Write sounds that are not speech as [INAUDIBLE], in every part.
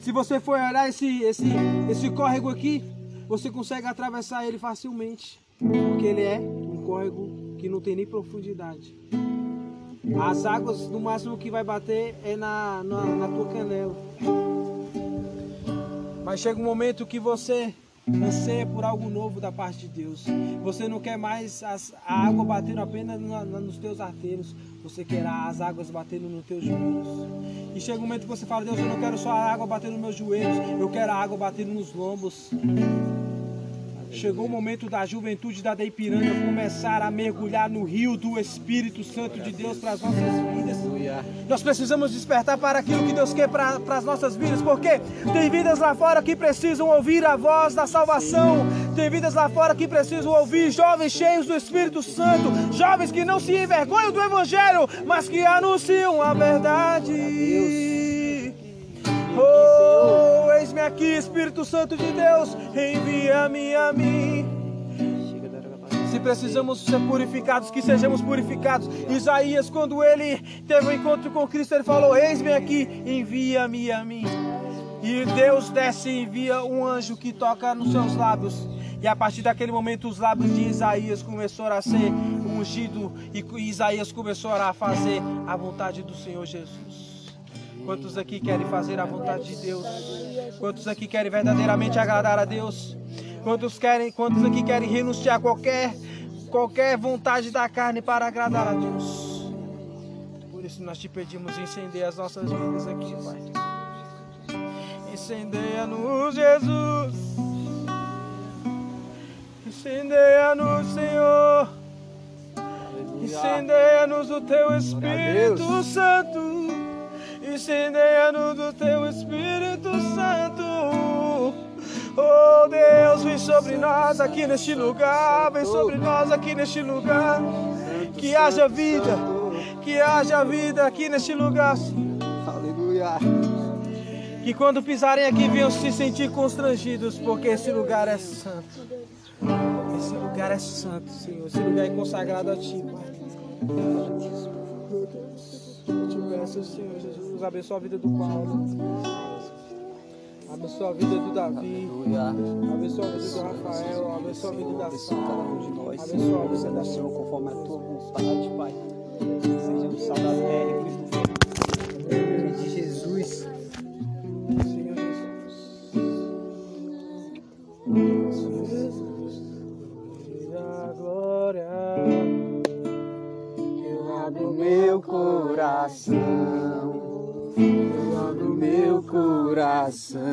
Se você for olhar esse, esse, esse córrego aqui, você consegue atravessar ele facilmente. Porque ele é um córrego que não tem nem profundidade. As águas, no máximo que vai bater é na, na, na tua canela. Mas chega um momento que você anseia por algo novo da parte de Deus. Você não quer mais as, a água batendo apenas na, na, nos teus arteiros. Você quer as águas batendo nos teus joelhos. E chega um momento que você fala, Deus, eu não quero só a água batendo nos meus joelhos. Eu quero a água batendo nos lombos. Chegou o momento da juventude da Deipiranga começar a mergulhar no rio do Espírito Santo de Deus para as nossas vidas. Nós precisamos despertar para aquilo que Deus quer para, para as nossas vidas, porque tem vidas lá fora que precisam ouvir a voz da salvação. Tem vidas lá fora que precisam ouvir jovens cheios do Espírito Santo, jovens que não se envergonham do Evangelho, mas que anunciam a verdade. Oh, eis-me aqui, Espírito Santo de Deus, envia-me a mim. Se precisamos ser purificados, que sejamos purificados. Isaías, quando ele teve um encontro com Cristo, ele falou: Eis-me aqui, envia-me a mim. E Deus desce e envia um anjo que toca nos seus lábios. E a partir daquele momento, os lábios de Isaías começaram a ser ungidos e Isaías começou a fazer a vontade do Senhor Jesus. Quantos aqui querem fazer a vontade de Deus? Quantos aqui querem verdadeiramente agradar a Deus? Quantos querem, quantos aqui querem renunciar a qualquer qualquer vontade da carne para agradar a Deus? Por isso nós te pedimos incendeia as nossas vidas aqui, Pai. Incendeia-nos, Jesus. Incendeia-nos, Senhor. Incendeia-nos o teu Espírito Santo. Incendeia-nos do teu Espírito Santo. Oh Deus, vem sobre nós aqui neste lugar. Vem sobre nós aqui neste lugar. Que haja vida. Que haja vida aqui neste lugar. Aleluia. Que quando pisarem aqui venham se sentir constrangidos, porque esse lugar é santo. Esse lugar é santo, Senhor. Esse lugar é consagrado a Ti, Pai. Eu te peço, Senhor Jesus, abençoa a vida do Paulo. Abençoa a vida do Davi. Abençoa a vida do Rafael. Abençoa a vida da Sara. nós, Abençoa a vida da Senhor, conforme a tua vontade, Pai. Sejamos sal da terra e. Em nome de Jesus. Coração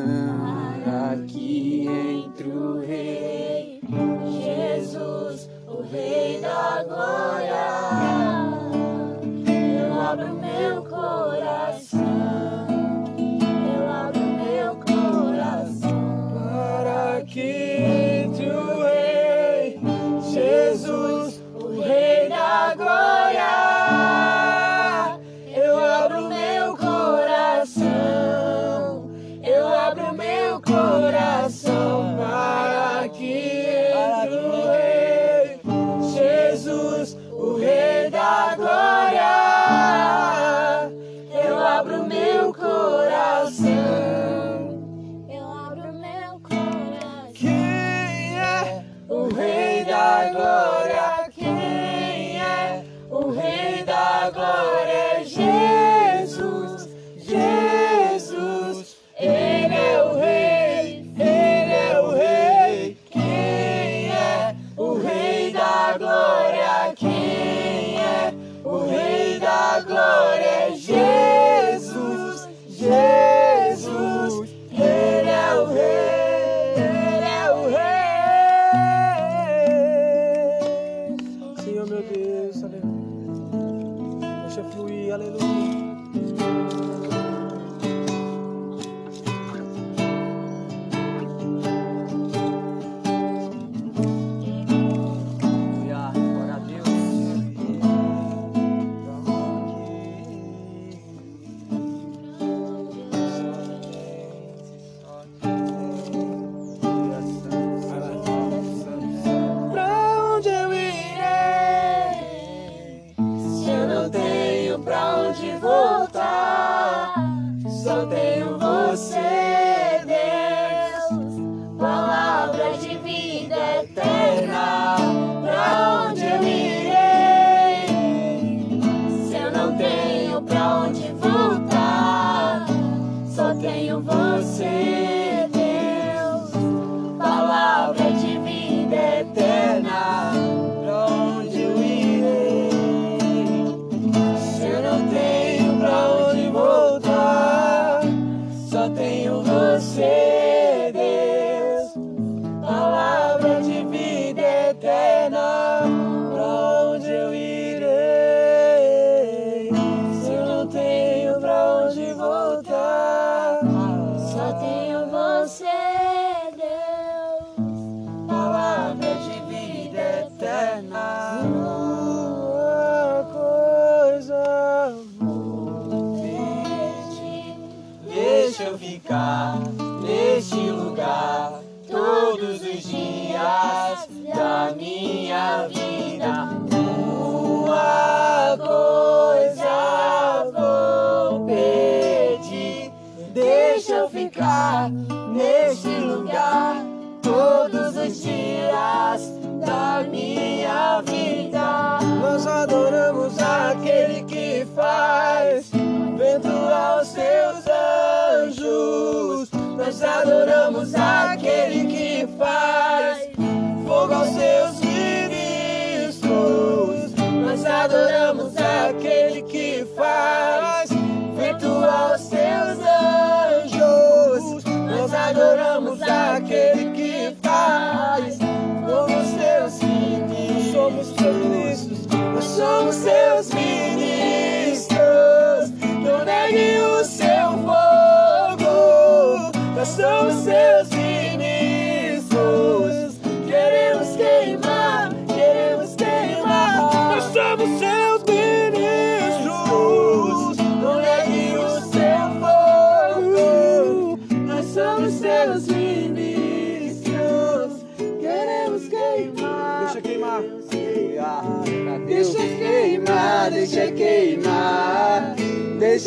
você, those.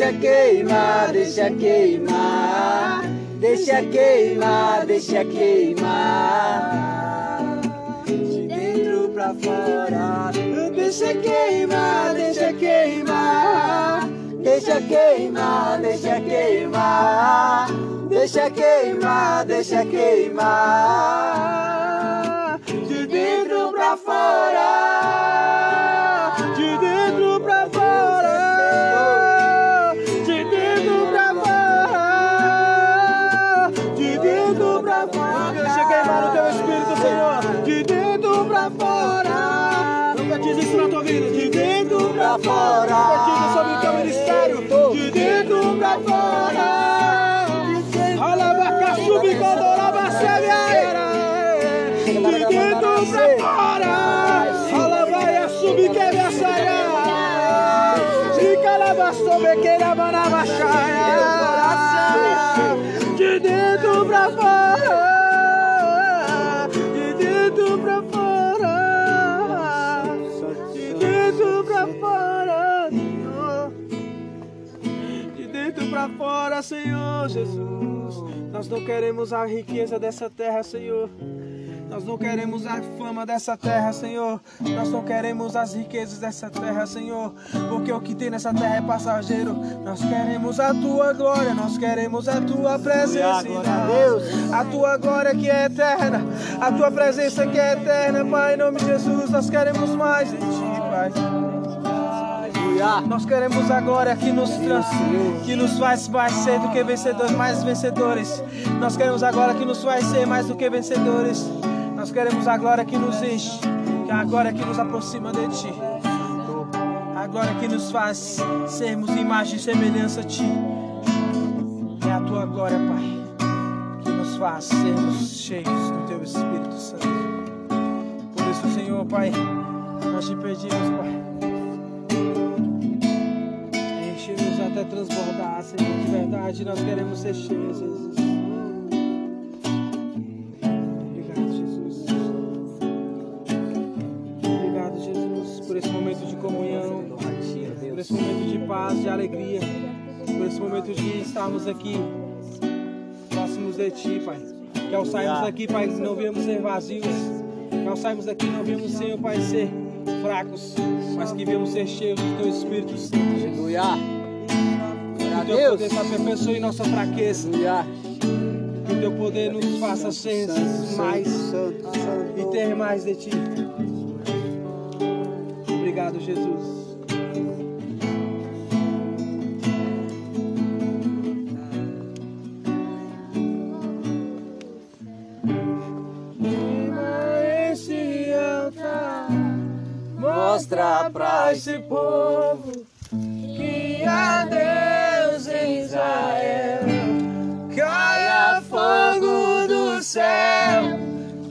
Deixa queimar, deixa queimar. Deixa queimar, deixa queimar. De dentro pra fora. Deixa queimar, deixa queimar. Deixa queimar, deixa queimar. Deixa queimar, deixa queimar. De dentro pra fora. Assará. De calabaçobe, que De dentro pra fora. De dentro pra fora. De dentro pra fora, Senhor. De dentro pra fora, Senhor Jesus. Nós não queremos a riqueza dessa terra, Senhor. Nós não queremos a fama dessa terra, Senhor. Nós não queremos as riquezas dessa terra, Senhor. Porque o que tem nessa terra é passageiro. Nós queremos a tua glória, nós queremos a tua presença. a Deus. A tua glória que é eterna, a tua presença que é eterna, Pai, em nome de Jesus. Nós queremos mais de ti, Pai. Nós queremos a glória que nos trans, que nos faz mais ser do que vencedores, mais vencedores. Nós queremos a glória que nos faz ser mais do que vencedores. Nós queremos a glória que nos enche, que a glória que nos aproxima de ti. A glória que nos faz sermos imagem e semelhança a ti. É a tua glória, Pai, que nos faz sermos cheios do teu Espírito Santo. Por isso, Senhor, Pai, nós te pedimos, Pai. Enche-nos até transbordar, Senhor, de verdade. Nós queremos ser cheios, Jesus. Paz, de alegria, por esse momento de estarmos aqui dependêssemos de Ti, Pai. Que ao sairmos daqui, Pai, não viemos ser vazios. Que ao sairmos daqui não viemos, Senhor, Pai, ser fracos, mas que viemos ser cheios do Teu Espírito Santo, Jesus. Aleluia. Que Glória o Teu Deus. poder se aperfeiçoe em nossa fraqueza. Aleluia. Que o Teu poder nos faça ser mais e ter mais de Ti. Obrigado, Jesus. Pra esse povo que há Deus em Israel. Caia fogo do céu,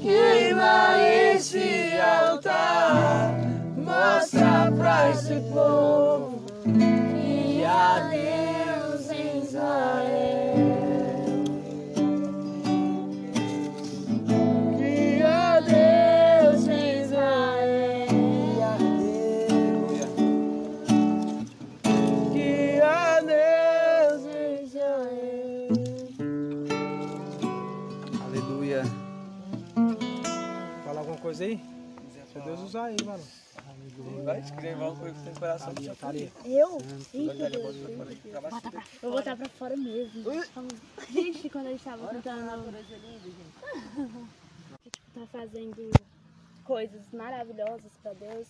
queima esse altar. Mostra pra esse povo que há Deus em Israel. Coisa que tem coração. Eu? Eita, Deus. Vou botar pra fora mesmo. Gente, quando a gente tava cantando. que, [LAUGHS] tipo, tá fazendo coisas maravilhosas pra Deus,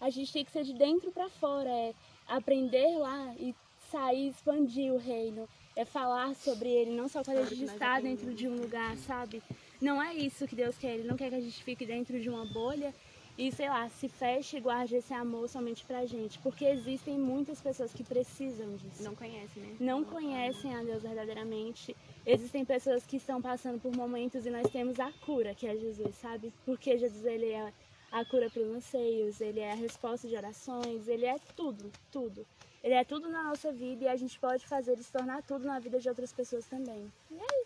a gente tem que ser de dentro pra fora. É aprender lá e sair, expandir o reino. É falar sobre ele, não só quando a gente está dentro de um lugar, sabe? Não é isso que Deus quer. Ele não quer que a gente fique dentro de uma bolha e, sei lá, se feche e guarde esse amor somente pra gente. Porque existem muitas pessoas que precisam disso. Não conhece, né? Não conhecem a Deus verdadeiramente. Existem pessoas que estão passando por momentos e nós temos a cura, que é Jesus, sabe? Porque Jesus, ele é a cura para os anseios, ele é a resposta de orações, ele é tudo, tudo. Ele é tudo na nossa vida e a gente pode fazer ele se tornar tudo na vida de outras pessoas também.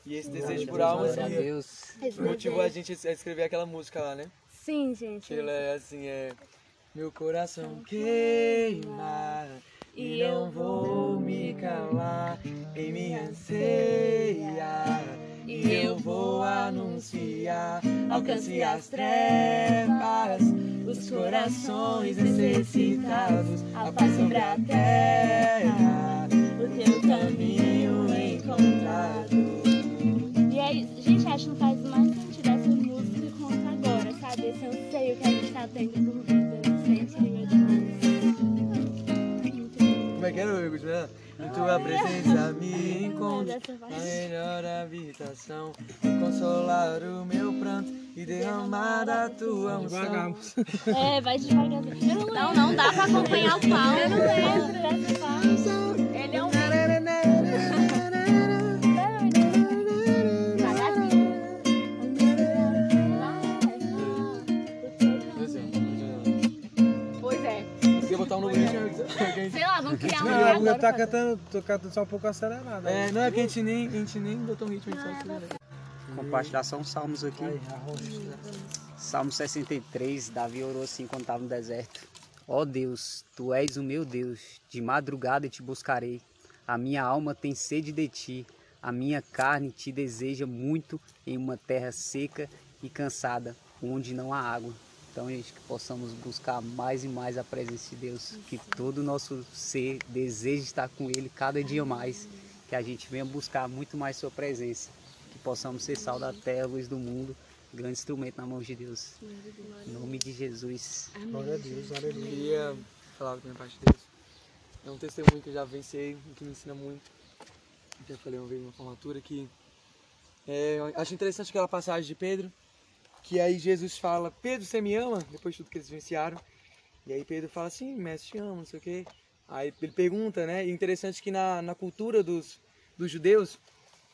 E esse desejo por almas motivou a gente a escrever aquela música lá, né? Sim, gente. Ela é assim, é... Meu coração queima e não vou me calar em minha anseia. E eu vou anunciar, alcance as trevas, os corações necessitados, a paz sobre a terra, o teu caminho encontrado. E aí, gente, acho que não faz mais agora, sabe? Esse anseio que a gente tá tendo por vida. Isso é incrível demais. Muito bom. Como é que era o Igor? né? Em tua presença me encontro na melhor habitação e consolar o meu pranto e derramar a tua unção. É, vai devagar. Eu não Não, não dá pra acompanhar o pau. Eu não lembro dessa parte. Um Não, lugar eu tá cantando, tô cantando só um pouco acelerado. É, não é que a gente nem, a gente nem botou um ritmo, a gente só Compartilhar só uns salmos aqui. Arrocha. Salmo 63, Davi orou assim quando estava no deserto. Ó Deus, tu és o meu Deus, de madrugada te buscarei. A minha alma tem sede de ti, a minha carne te deseja muito em uma terra seca e cansada, onde não há água. Então, gente, que possamos buscar mais e mais a presença de Deus, que todo o nosso ser deseje estar com Ele cada dia mais, que a gente venha buscar muito mais Sua presença, que possamos ser sal da terra, luz do mundo, grande instrumento na mão de Deus. Em nome de Jesus. Glória a Deus, aleluia. queria falar da minha parte de Deus. É um testemunho que eu já vencei e que me ensina muito. Já falei uma vez numa formatura que é, eu acho interessante aquela passagem de Pedro, que aí Jesus fala, Pedro, você me ama? Depois de tudo que eles vivenciaram. E aí Pedro fala assim, mestre, te amo, não sei o quê. Aí ele pergunta, né? E interessante que na, na cultura dos, dos judeus,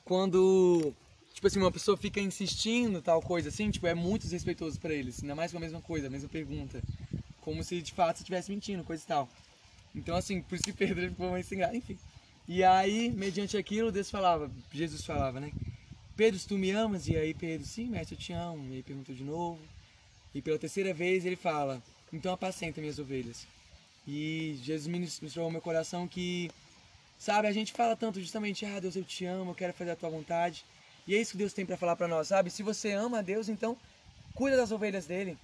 quando, tipo assim, uma pessoa fica insistindo tal coisa assim, tipo, é muito desrespeitoso pra eles. Ainda mais com a mesma coisa, a mesma pergunta. Como se de fato você estivesse mentindo, coisa e tal. Então, assim, por isso que Pedro ficou meio sem enfim. E aí, mediante aquilo, Deus falava, Jesus falava, né? Pedro, se tu me amas? E aí Pedro, sim, mestre, eu te amo. E aí perguntou de novo. E pela terceira vez ele fala, então apacenta minhas ovelhas. E Jesus ministrou ao meu coração que, sabe, a gente fala tanto justamente, ah, Deus, eu te amo, eu quero fazer a tua vontade. E é isso que Deus tem para falar para nós, sabe? Se você ama a Deus, então cuida das ovelhas dele.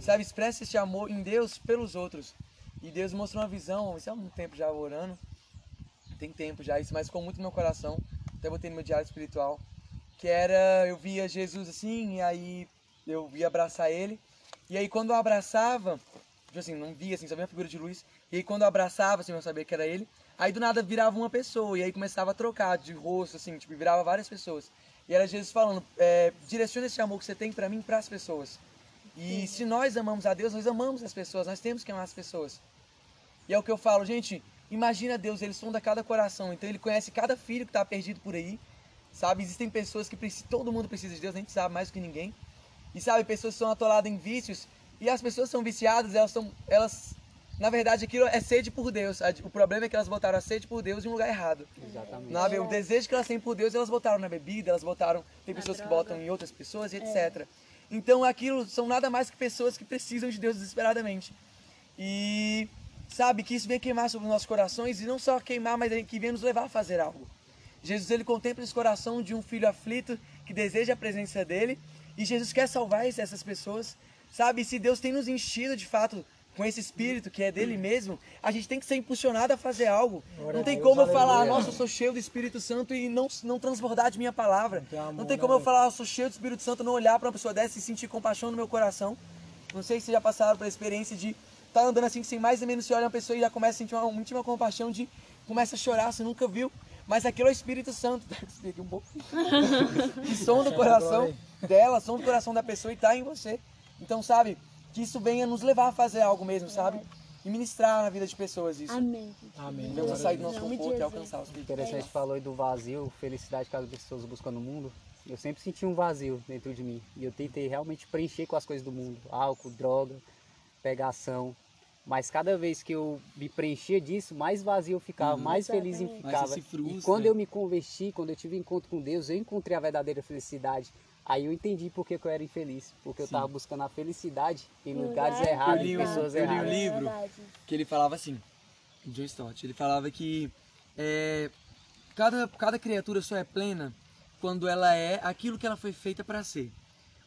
Sabe? Expressa esse amor em Deus pelos outros. E Deus mostrou uma visão, isso há um tempo já orando. Tem tempo já, isso mas ficou muito no meu coração. Até botei no meu diário espiritual. Que era, eu via Jesus assim, e aí eu ia abraçar ele. E aí quando eu abraçava, tipo assim, não via assim, só via a figura de luz. E aí quando eu abraçava, assim, eu sabia que era ele. Aí do nada virava uma pessoa, e aí começava a trocar de rosto, assim, tipo, virava várias pessoas. E era Jesus falando, é, direciona esse amor que você tem para mim para as pessoas. E se nós amamos a Deus, nós amamos as pessoas, nós temos que amar as pessoas. E é o que eu falo, gente, imagina Deus, ele sonda cada coração, então ele conhece cada filho que está perdido por aí, sabe? Existem pessoas que precisam, todo mundo precisa de Deus, a gente sabe mais do que ninguém. E sabe, pessoas são atoladas em vícios, e as pessoas são viciadas, elas são, elas, na verdade, aquilo é sede por Deus. O problema é que elas botaram a sede por Deus em um lugar errado. Exatamente. Não, o desejo que elas têm por Deus, elas botaram na bebida, elas botaram, tem pessoas que botam em outras pessoas, e etc. Então aquilo são nada mais que pessoas que precisam de Deus desesperadamente. E sabe que isso vem queimar sobre os nossos corações e não só queimar, mas que vem nos levar a fazer algo. Jesus ele contempla esse coração de um filho aflito que deseja a presença dele e Jesus quer salvar essas pessoas. Sabe, E se Deus tem nos enchido de fato com esse espírito que é dele mesmo, a gente tem que ser impulsionado a fazer algo. não tem como eu falar, nossa, eu sou cheio do Espírito Santo e não, não transbordar de minha palavra. Não tem como eu falar, eu sou cheio do Espírito Santo, não olhar para uma pessoa dessa e sentir compaixão no meu coração. Não sei se vocês já passaram pela experiência de estar andando assim, sem mais ou menos você olha uma pessoa e já começa a sentir uma íntima compaixão de começa a chorar, você nunca viu. Mas aquilo é o Espírito Santo. [LAUGHS] Expliquei um pouco. [LAUGHS] que som do coração dela, som do coração da pessoa e tá em você. Então, sabe, que isso venha nos levar a fazer algo mesmo, sabe? E ministrar na vida de pessoas isso. Amém. Amém. Devemos sair do nosso conforto e alcançar os filhos. Interessante, falou aí do vazio, felicidade que as pessoas buscam no mundo. Eu sempre senti um vazio dentro de mim. E eu tentei realmente preencher com as coisas do mundo. Álcool, droga, pegação. Mas cada vez que eu me preenchia disso, mais vazio eu ficava, mais feliz eu ficava. E quando eu me converti, quando eu tive encontro com Deus, eu encontrei a verdadeira felicidade. Aí eu entendi por que que eu era infeliz. Porque eu estava buscando a felicidade em lugares lugar errados, Eu li em pessoas eu li um erradas. livro. É que ele falava assim, John Stott, ele falava que é, cada, cada criatura só é plena quando ela é aquilo que ela foi feita para ser.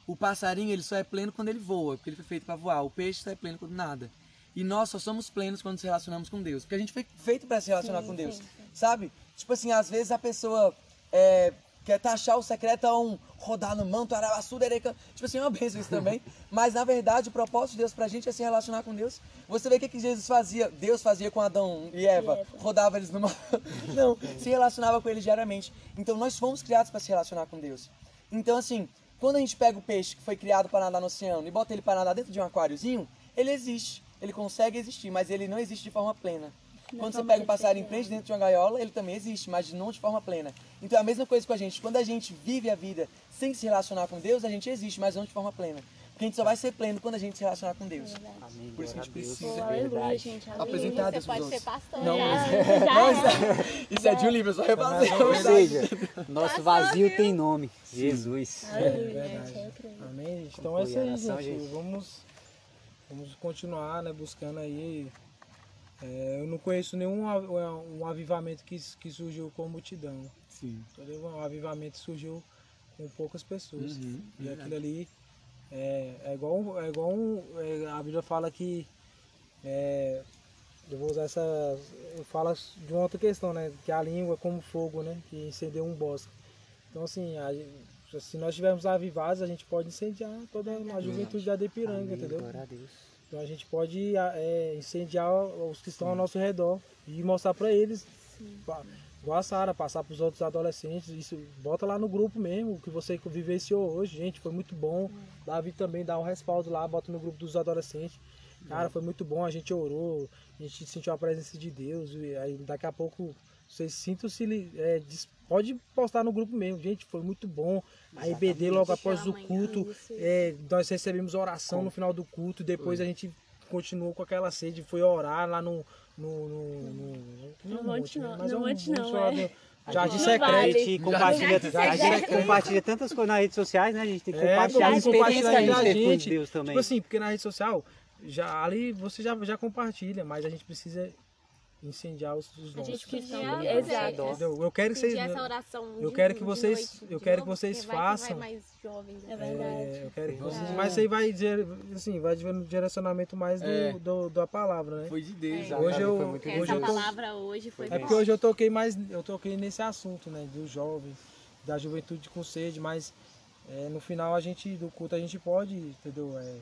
O passarinho ele só é pleno quando ele voa, porque ele foi feito para voar. O peixe só é pleno quando nada. E nós só somos plenos quando nos relacionamos com Deus, porque a gente foi feito para se relacionar Sim, com Deus, sim, sim. sabe? Tipo assim, às vezes a pessoa é, quer taxar o secreto a um rodar no manto, arabaçu, dereca. Tipo assim, é uma bênção isso também. [LAUGHS] Mas na verdade, o propósito de Deus pra gente é se relacionar com Deus. Você vê o que, que Jesus fazia, Deus fazia com Adão e Eva, rodava eles no manto. [LAUGHS] Não, se relacionava com eles diariamente. Então nós fomos criados para se relacionar com Deus. Então assim, quando a gente pega o peixe que foi criado para nadar no oceano e bota ele para nadar dentro de um aquáriozinho, ele existe. Ele consegue existir, mas ele não existe de forma plena. Quando você forma pega o passarinho e prende dentro de uma gaiola, ele também existe, mas não de forma plena. Então é a mesma coisa com a gente. Quando a gente vive a vida sem se relacionar com Deus, a gente existe, mas não de forma plena. Porque a gente só vai ser pleno quando a gente se relacionar com Deus. Amém, Por isso que a gente Deus. precisa. Pô, aleluia, Verdade. gente. Apresentar Aleluia. Deus Você pode ser pastor. Não, já. [LAUGHS] Já, Isso é de um livro, só refazer. Ou seja, nosso vazio tem nome. Jesus. Aleluia. Eu creio. Amém, gente. Então é isso a aí, gente. Vamos, vamos continuar, né, buscando aí. É, eu não conheço nenhum av- um avivamento que, que surgiu com multidão. Sim. Um avivamento surgiu com poucas pessoas. Uhum, e aquilo ali é, é igual, é igual é, a Bíblia fala que é, eu vou usar essa. Eu falo de uma outra questão, né? Que a língua é como fogo, né? Que incendeu um bosque. Então assim, a se nós estivermos avivados, a gente pode incendiar toda a juventude da Depiranga, Amém, entendeu? glória a Deus. Então a gente pode é, incendiar os que estão ao nosso redor e mostrar para eles, igual a Sara, passar para os outros adolescentes, isso bota lá no grupo mesmo, o que você vivenciou hoje, gente, foi muito bom. Davi também dá um respaldo lá, bota no grupo dos adolescentes. Cara, foi muito bom, a gente orou, a gente sentiu a presença de Deus, e aí daqui a pouco vocês sintam-se, é, pode postar no grupo mesmo, gente, foi muito bom. A IBD logo após o culto, é, nós recebemos oração no final do culto, depois a gente continuou com aquela sede, foi orar lá no. no, no, no, é monte não, mas no é um monte não, lá é. no Jardim secreto. vale. A gente compartilha, a gente compartilha tantas coisas nas redes sociais, né? A gente tem que É, compartilhar que a teve com gente. Deus também. Tipo assim, porque na rede social, já, ali você já, já compartilha, mas a gente precisa incendiar os, os A nossos. gente podia Exato. fazer Entendeu? Eu quero que vocês. essa oração eu de- quero que vocês- noite, eu quero que novo, vocês porque vai façam. Que vai mais jovens, É né? verdade. É, eu quero que vocês, mas isso aí vai dizer, assim, vai no direcionamento mais do, É. do- da palavra, né? Foi de Deus. É. Hoje eu- Foi muito hoje Essa eu tô- palavra hoje foi É porque hoje eu toquei mais, eu toquei nesse assunto, né, dos jovens, da juventude com sede, mas é, no final a gente do culto a gente pode, entendeu, é,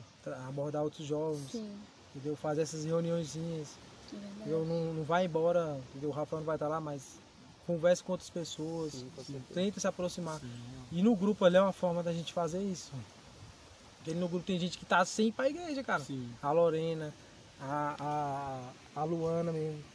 abordar outros jovens, Sim, entendeu, fazer essas reuniõezinhas. É. Eu não, não vai embora, entendeu? O Rafa não vai estar lá, mas converse com outras pessoas, Sim, com tenta se aproximar. E no grupo ali é uma forma da gente fazer isso. Porque no grupo tem gente que tá sem ir pra igreja, cara. Sim. A Lorena, a, a, a Luana mesmo.